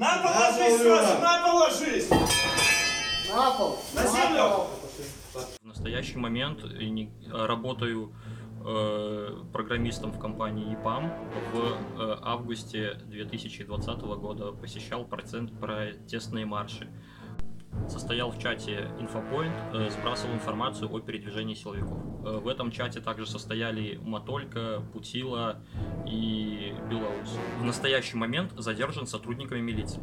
На пол ложись сразу, на пол ложись! На пол! На землю! В настоящий момент э, работаю э, программистом в компании EPAM. В э, августе 2020 года посещал процент протестные марши. Состоял в чате Infopoint, э, сбрасывал информацию о передвижении силовиков. В этом чате также состояли Матолька, Путила и Белоус. Настоящий момент задержан сотрудниками милиции.